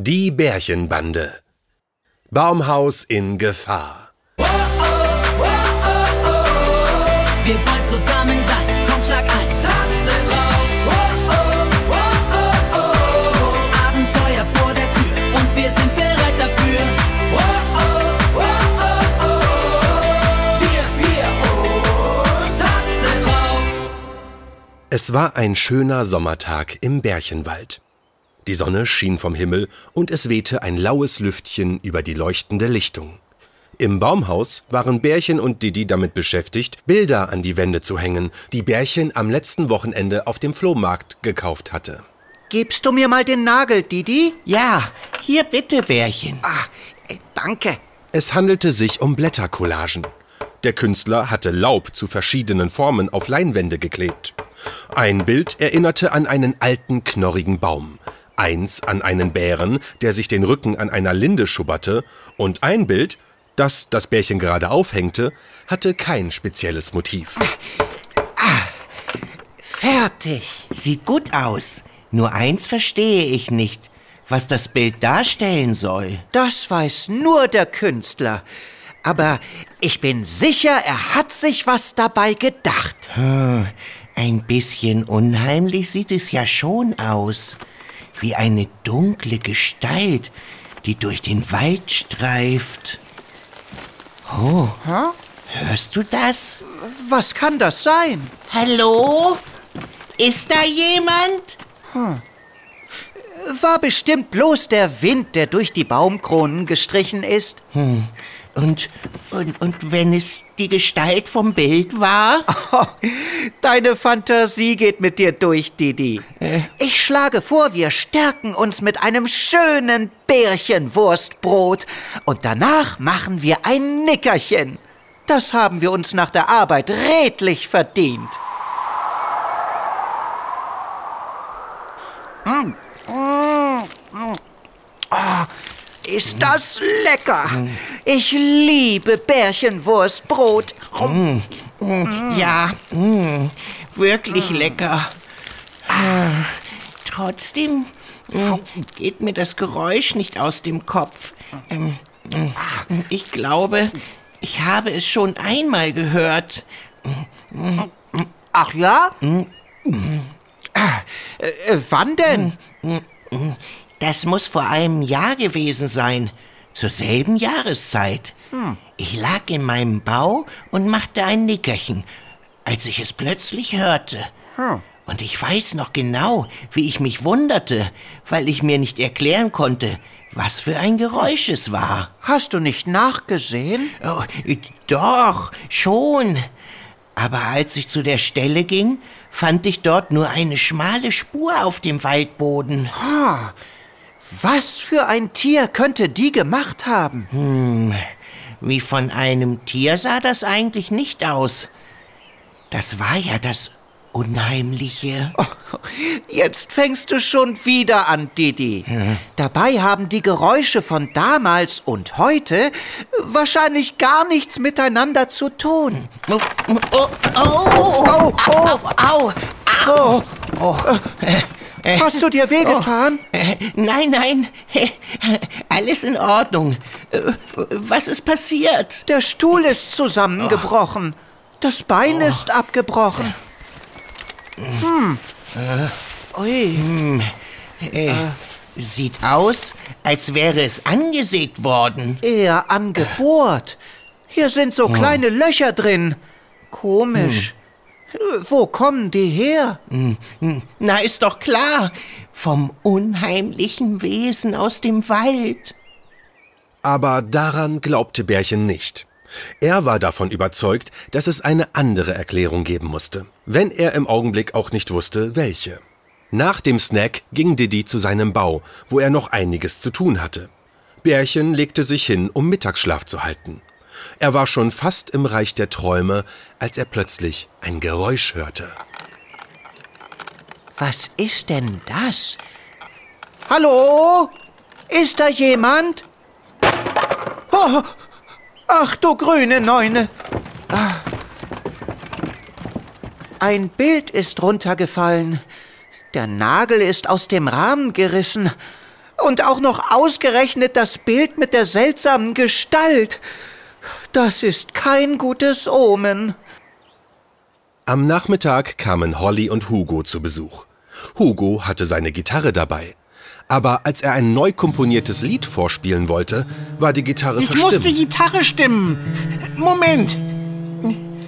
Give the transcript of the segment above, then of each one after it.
Die Bärchenbande. Baumhaus in Gefahr. Wir wollen zusammen sein, komm schlag ein, drauf. Oh, oh, oh, oh, oh. Abenteuer vor der Tür und wir sind bereit dafür. Oh, oh, oh, oh, oh. Wir, wir, oh, drauf. Es war ein schöner Sommertag im Bärchenwald. Die Sonne schien vom Himmel und es wehte ein laues Lüftchen über die leuchtende Lichtung. Im Baumhaus waren Bärchen und Didi damit beschäftigt, Bilder an die Wände zu hängen, die Bärchen am letzten Wochenende auf dem Flohmarkt gekauft hatte. Gibst du mir mal den Nagel, Didi? Ja, hier bitte, Bärchen. Ah, äh, danke. Es handelte sich um Blättercollagen. Der Künstler hatte Laub zu verschiedenen Formen auf Leinwände geklebt. Ein Bild erinnerte an einen alten, knorrigen Baum. Eins an einen Bären, der sich den Rücken an einer Linde schubberte. Und ein Bild, das das Bärchen gerade aufhängte, hatte kein spezielles Motiv. Fertig. Sieht gut aus. Nur eins verstehe ich nicht, was das Bild darstellen soll. Das weiß nur der Künstler. Aber ich bin sicher, er hat sich was dabei gedacht. Ein bisschen unheimlich sieht es ja schon aus. Wie eine dunkle Gestalt, die durch den Wald streift. Oh, hörst du das? Was kann das sein? Hallo? Ist da jemand? War bestimmt bloß der Wind, der durch die Baumkronen gestrichen ist. Und, und, und wenn es die Gestalt vom Bild war? Oh, deine Fantasie geht mit dir durch, Didi. Ich schlage vor, wir stärken uns mit einem schönen Bärchenwurstbrot und danach machen wir ein Nickerchen. Das haben wir uns nach der Arbeit redlich verdient. Mm, mm, mm. Ist das lecker? Ich liebe Bärchenwurstbrot. Ja, mm, wirklich lecker. Ah, Trotzdem mm, geht mir das Geräusch nicht aus dem Kopf. Ähm, mm, Ich glaube, ich habe es schon einmal gehört. Ach ja? Äh, äh, wann denn? Das muss vor einem Jahr gewesen sein. Zur selben Jahreszeit. Ich lag in meinem Bau und machte ein Nickerchen, als ich es plötzlich hörte. Und ich weiß noch genau, wie ich mich wunderte, weil ich mir nicht erklären konnte, was für ein Geräusch es war. Hast du nicht nachgesehen? Oh, doch, schon. Aber als ich zu der Stelle ging, fand ich dort nur eine schmale Spur auf dem Waldboden. Was für ein Tier könnte die gemacht haben? Wie von einem Tier sah das eigentlich nicht aus. Das war ja das Unheimliche. Jetzt fängst du schon wieder an, Didi. Dabei haben die Geräusche von damals und heute wahrscheinlich gar nichts miteinander zu tun. Oh, oh, oh, au, au, au. Oh, hast du dir wehgetan? Äh, Nein, nein, alles in Ordnung. Äh, Was ist passiert? Der Stuhl ist zusammengebrochen. Das Bein ist abgebrochen. Hm. Ui. Äh, Sieht aus, als wäre es angesägt worden. Eher angebohrt. Hier sind so kleine Löcher drin. Komisch. Wo kommen die her? Na, ist doch klar. Vom unheimlichen Wesen aus dem Wald. Aber daran glaubte Bärchen nicht. Er war davon überzeugt, dass es eine andere Erklärung geben musste, wenn er im Augenblick auch nicht wusste, welche. Nach dem Snack ging Didi zu seinem Bau, wo er noch einiges zu tun hatte. Bärchen legte sich hin, um Mittagsschlaf zu halten. Er war schon fast im Reich der Träume, als er plötzlich ein Geräusch hörte. Was ist denn das? Hallo? Ist da jemand? Oh, ach du grüne Neune. Ah. Ein Bild ist runtergefallen. Der Nagel ist aus dem Rahmen gerissen. Und auch noch ausgerechnet das Bild mit der seltsamen Gestalt. Das ist kein gutes Omen. Am Nachmittag kamen Holly und Hugo zu Besuch. Hugo hatte seine Gitarre dabei. Aber als er ein neu komponiertes Lied vorspielen wollte, war die Gitarre Ich verstimmt. muss die Gitarre stimmen. Moment.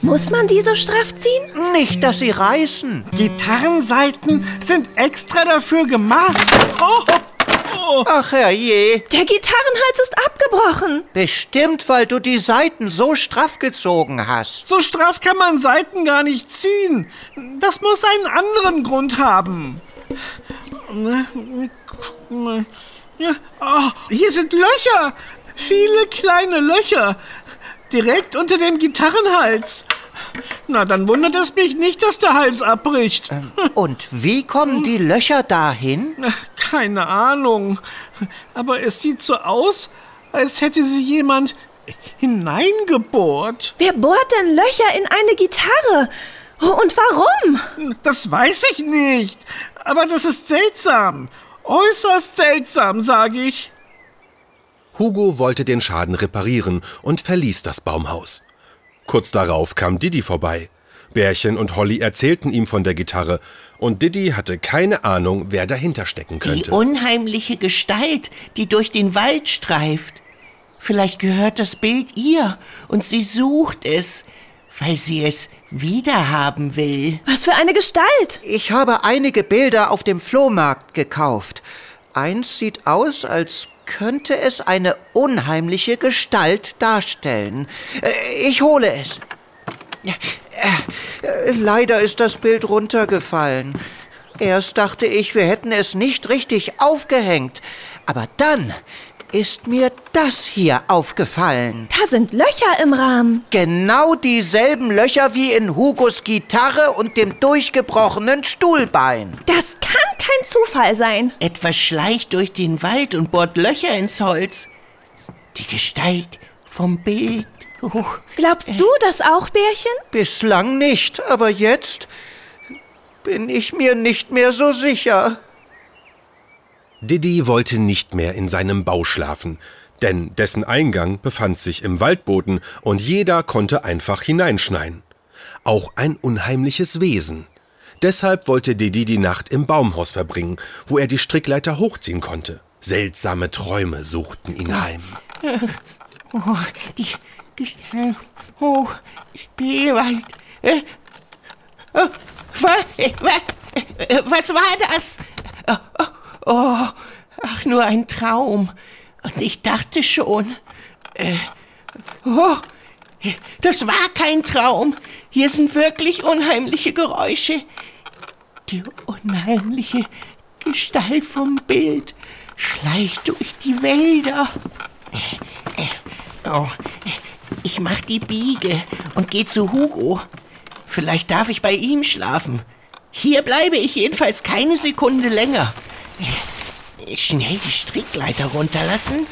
Muss man die so straff ziehen? Nicht, dass sie reißen. Gitarrenseiten sind extra dafür gemacht. Oh, Ach herrje. Der Gitarrenhals ist abgebrochen. Bestimmt, weil du die Saiten so straff gezogen hast. so straff kann man Seiten gar nicht ziehen. Das muss einen anderen Grund haben. Oh, hier sind Löcher. Viele kleine Löcher. Direkt unter dem Gitarrenhals. Na, dann wundert es mich nicht, dass der Hals abbricht. Und wie kommen die Löcher dahin? Keine Ahnung. Aber es sieht so aus, als hätte sie jemand hineingebohrt. Wer bohrt denn Löcher in eine Gitarre? Und warum? Das weiß ich nicht. Aber das ist seltsam. Äußerst seltsam, sage ich. Hugo wollte den Schaden reparieren und verließ das Baumhaus. Kurz darauf kam Didi vorbei. Bärchen und Holly erzählten ihm von der Gitarre, und Didi hatte keine Ahnung, wer dahinter stecken Die könnte. unheimliche Gestalt, die durch den Wald streift. Vielleicht gehört das Bild ihr und sie sucht es, weil sie es wiederhaben will. Was für eine Gestalt. Ich habe einige Bilder auf dem Flohmarkt gekauft. Eins sieht aus, als könnte es eine unheimliche Gestalt darstellen. Äh, Ich hole es. Äh, äh, Leider ist das Bild runtergefallen. Erst dachte ich, wir hätten es nicht richtig aufgehängt. Aber dann ist mir das hier aufgefallen. Da sind Löcher im Rahmen. Genau dieselben Löcher wie in Hugos Gitarre und dem durchgebrochenen Stuhlbein. Das kann kein Zufall sein. Etwas schleicht durch den Wald und bohrt Löcher ins Holz. Die Gestalt vom Bild. Oh, Glaubst du das auch, Bärchen? Bislang nicht, aber jetzt bin ich mir nicht mehr so sicher. Didi wollte nicht mehr in seinem Bau schlafen, denn dessen Eingang befand sich im Waldboden und jeder konnte einfach hineinschneien. Auch ein unheimliches Wesen. Deshalb wollte Didi die Nacht im Baumhaus verbringen, wo er die Strickleiter hochziehen konnte. Seltsame Träume suchten ihn heim. oh, die Gestalt. Oh, Spielwald. Äh, oh, wa- äh, was? Äh, Was war das? Oh, ach, nur ein Traum. Und ich dachte schon. Äh, oh, das war kein Traum. Hier sind wirklich unheimliche Geräusche. Die unheimliche Gestalt vom Bild schleicht durch die Wälder. Oh, ich mach die Biege und geh zu Hugo. Vielleicht darf ich bei ihm schlafen. Hier bleibe ich jedenfalls keine Sekunde länger. Schnell die Strickleiter runterlassen.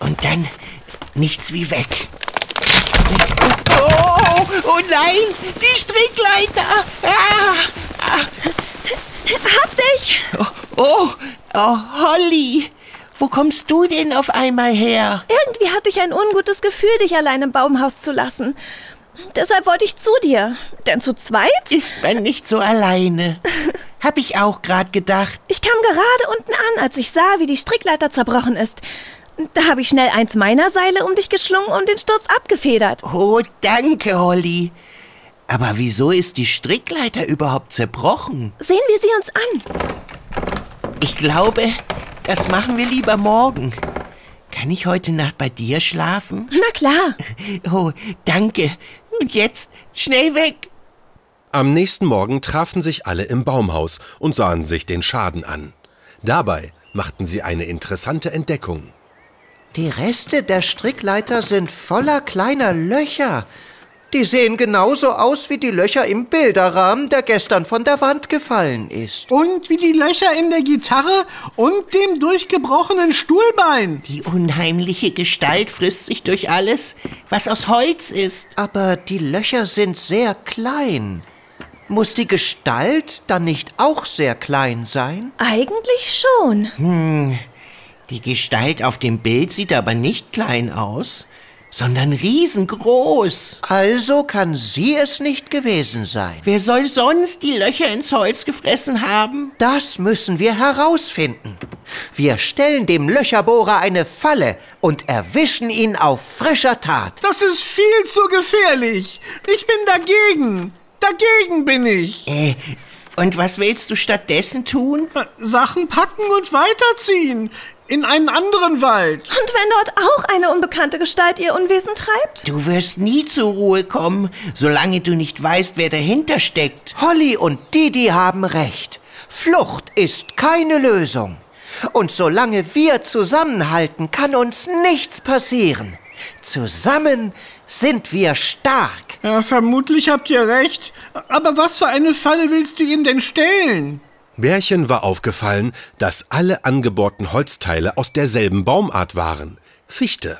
Und dann nichts wie weg. Oh, oh nein, die Strickleiter. Ah, Hab dich! oh, oh, oh, Holly. Wo kommst du denn auf einmal her? Irgendwie hatte ich ein ungutes Gefühl, dich allein im Baumhaus zu lassen. Deshalb wollte ich zu dir. Denn zu zweit? Ist man nicht so alleine. Hab ich auch grad gedacht. Ich kam gerade unten an, als ich sah, wie die Strickleiter zerbrochen ist. Da habe ich schnell eins meiner Seile um dich geschlungen und den Sturz abgefedert. Oh, danke, Holly. Aber wieso ist die Strickleiter überhaupt zerbrochen? Sehen wir sie uns an. Ich glaube, das machen wir lieber morgen. Kann ich heute Nacht bei dir schlafen? Na klar. Oh, danke. Und jetzt schnell weg. Am nächsten Morgen trafen sich alle im Baumhaus und sahen sich den Schaden an. Dabei machten sie eine interessante Entdeckung. Die Reste der Strickleiter sind voller kleiner Löcher. Die sehen genauso aus wie die Löcher im Bilderrahmen, der gestern von der Wand gefallen ist. Und wie die Löcher in der Gitarre und dem durchgebrochenen Stuhlbein. Die unheimliche Gestalt frisst sich durch alles, was aus Holz ist. Aber die Löcher sind sehr klein. Muss die Gestalt dann nicht auch sehr klein sein? Eigentlich schon. Die Gestalt auf dem Bild sieht aber nicht klein aus, sondern riesengroß. Also kann sie es nicht gewesen sein. Wer soll sonst die Löcher ins Holz gefressen haben? Das müssen wir herausfinden. Wir stellen dem Löcherbohrer eine Falle und erwischen ihn auf frischer Tat. Das ist viel zu gefährlich. Ich bin dagegen. Dagegen bin ich. Äh, und was willst du stattdessen tun? Sachen packen und weiterziehen. In einen anderen Wald. Und wenn dort auch eine unbekannte Gestalt ihr Unwesen treibt? Du wirst nie zur Ruhe kommen, solange du nicht weißt, wer dahinter steckt. Holly und Didi haben recht. Flucht ist keine Lösung. Und solange wir zusammenhalten, kann uns nichts passieren. Zusammen sind wir stark. Ja, vermutlich habt ihr recht. Aber was für eine Falle willst du ihm denn stellen? Bärchen war aufgefallen, dass alle angebohrten Holzteile aus derselben Baumart waren, Fichte.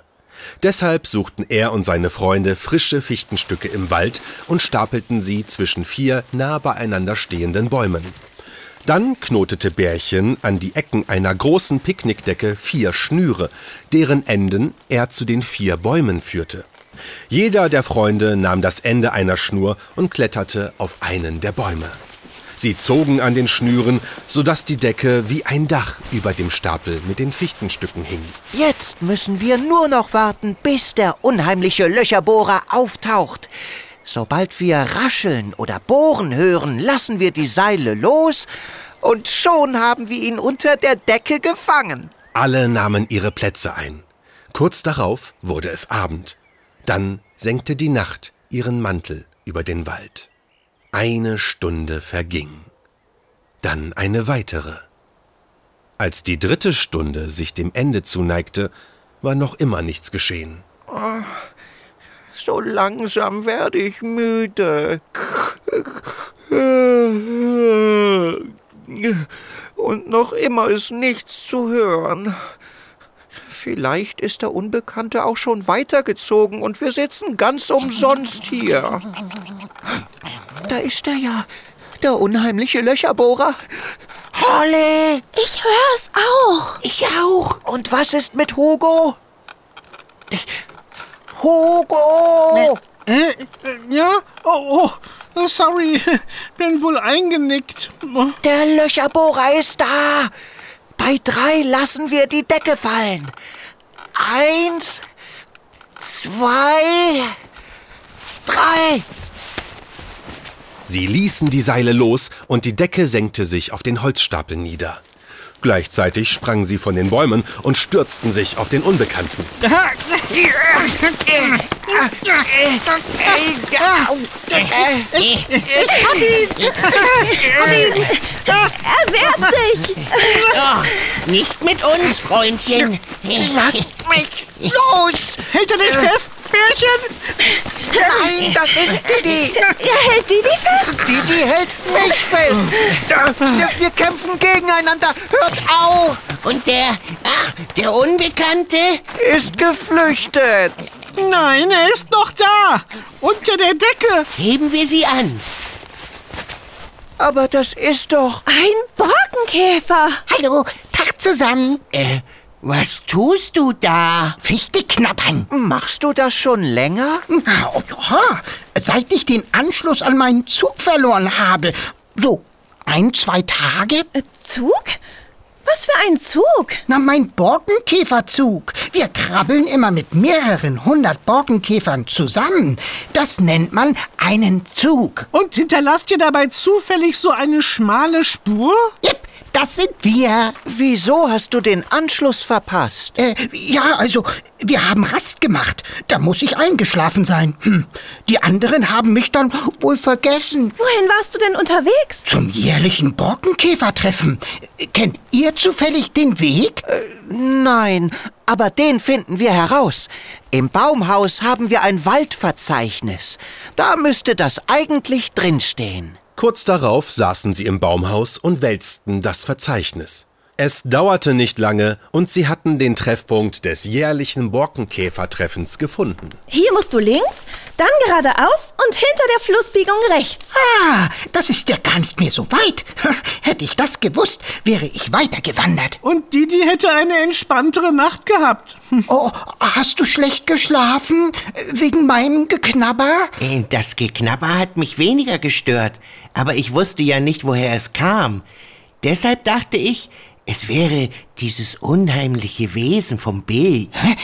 Deshalb suchten er und seine Freunde frische Fichtenstücke im Wald und stapelten sie zwischen vier nah beieinander stehenden Bäumen. Dann knotete Bärchen an die Ecken einer großen Picknickdecke vier Schnüre, deren Enden er zu den vier Bäumen führte. Jeder der Freunde nahm das Ende einer Schnur und kletterte auf einen der Bäume. Sie zogen an den Schnüren, sodass die Decke wie ein Dach über dem Stapel mit den Fichtenstücken hing. Jetzt müssen wir nur noch warten, bis der unheimliche Löcherbohrer auftaucht. Sobald wir rascheln oder bohren hören, lassen wir die Seile los und schon haben wir ihn unter der Decke gefangen. Alle nahmen ihre Plätze ein. Kurz darauf wurde es Abend. Dann senkte die Nacht ihren Mantel über den Wald. Eine Stunde verging. Dann eine weitere. Als die dritte Stunde sich dem Ende zuneigte, war noch immer nichts geschehen. So langsam werde ich müde. Und noch immer ist nichts zu hören. Vielleicht ist der Unbekannte auch schon weitergezogen und wir sitzen ganz umsonst hier. Da ist er ja, der unheimliche Löcherbohrer. Holly! Ich hör's auch. Ich auch. Und was ist mit Hugo? Hugo! Äh, äh, ja? Oh, oh, sorry. Bin wohl eingenickt. Der Löcherbohrer ist da. Bei drei lassen wir die Decke fallen. Eins, zwei, drei. Sie ließen die Seile los und die Decke senkte sich auf den Holzstapel nieder. Gleichzeitig sprangen sie von den Bäumen und stürzten sich auf den Unbekannten. Er wehrt sich. Oh, nicht mit uns, Freundchen. Lasst mich los! Hält er dich fest, Bärchen? Nein, das ist Didi. Er hält Didi fest. Didi hält mich fest. Wir, wir kämpfen gegeneinander. Hört auf! Und der, ah, der Unbekannte? Ist geflüchtet. Nein, er ist noch da. Unter der Decke. Heben wir sie an. Aber das ist doch... Ein Borkenkäfer. Hallo, Tag zusammen. Äh, was tust du da? Fichte knappern. Machst du das schon länger? Na, oh ja, seit ich den Anschluss an meinen Zug verloren habe. So, ein, zwei Tage? Äh, Zug? Was für ein Zug? Na, mein Borkenkäferzug. Wir krabbeln immer mit mehreren hundert Borkenkäfern zusammen. Das nennt man einen Zug. Und hinterlasst ihr dabei zufällig so eine schmale Spur? Jep, das sind wir. Wieso hast du den Anschluss verpasst? Äh, ja, also, wir haben Rast gemacht. Da muss ich eingeschlafen sein. Hm. Die anderen haben mich dann wohl vergessen. Wohin warst du denn unterwegs? Zum jährlichen Borkenkäfertreffen. Kennt ihr zufällig den Weg? Nein, aber den finden wir heraus. Im Baumhaus haben wir ein Waldverzeichnis. Da müsste das eigentlich drinstehen. Kurz darauf saßen sie im Baumhaus und wälzten das Verzeichnis. Es dauerte nicht lange und sie hatten den Treffpunkt des jährlichen Borkenkäfertreffens gefunden. Hier musst du links, Dann geradeaus und hinter der Flussbiegung rechts. Ah, das ist ja gar nicht mehr so weit. Hätte ich das gewusst, wäre ich weitergewandert. Und Didi hätte eine entspanntere Nacht gehabt. Oh, hast du schlecht geschlafen? Wegen meinem Geknabber? Äh, Das Geknabber hat mich weniger gestört, aber ich wusste ja nicht, woher es kam. Deshalb dachte ich, es wäre dieses unheimliche Wesen vom Bild. Hä?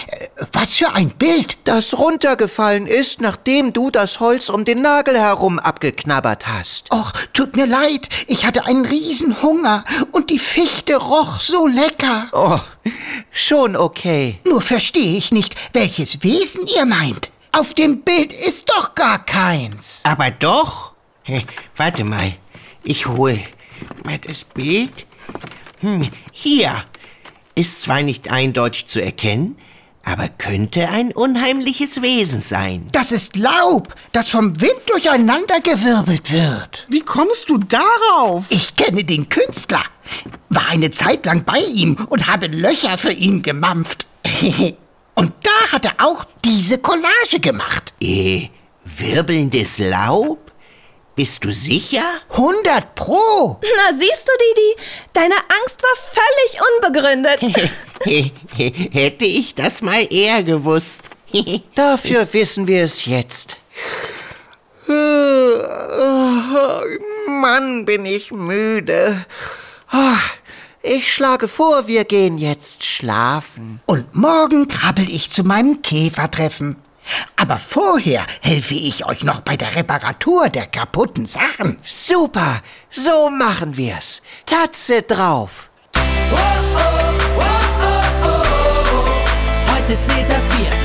Was für ein Bild? Das runtergefallen ist, nachdem du das Holz um den Nagel herum abgeknabbert hast. Och, tut mir leid, ich hatte einen Riesenhunger und die Fichte roch so lecker. Oh, schon okay. Nur verstehe ich nicht, welches Wesen ihr meint. Auf dem Bild ist doch gar keins. Aber doch. Hä, Warte mal, ich hol mal das Bild. Hm, hier. Ist zwar nicht eindeutig zu erkennen, aber könnte ein unheimliches Wesen sein. Das ist Laub, das vom Wind durcheinandergewirbelt wird. Wie kommst du darauf? Ich kenne den Künstler, war eine Zeit lang bei ihm und habe Löcher für ihn gemampft. Und da hat er auch diese Collage gemacht. Äh, wirbelndes Laub? Bist du sicher? 100 Pro. Na, siehst du, Didi? Deine Angst war völlig unbegründet. Hätte ich das mal eher gewusst. Dafür wissen wir es jetzt. Mann, bin ich müde. Ah, Ich schlage vor, wir gehen jetzt schlafen. Und morgen krabbel ich zu meinem Käfertreffen. Aber vorher helfe ich euch noch bei der Reparatur der kaputten Sachen. Super, so machen wir's. Tatze drauf. Oh, oh, oh, Heute zählt, das Bier.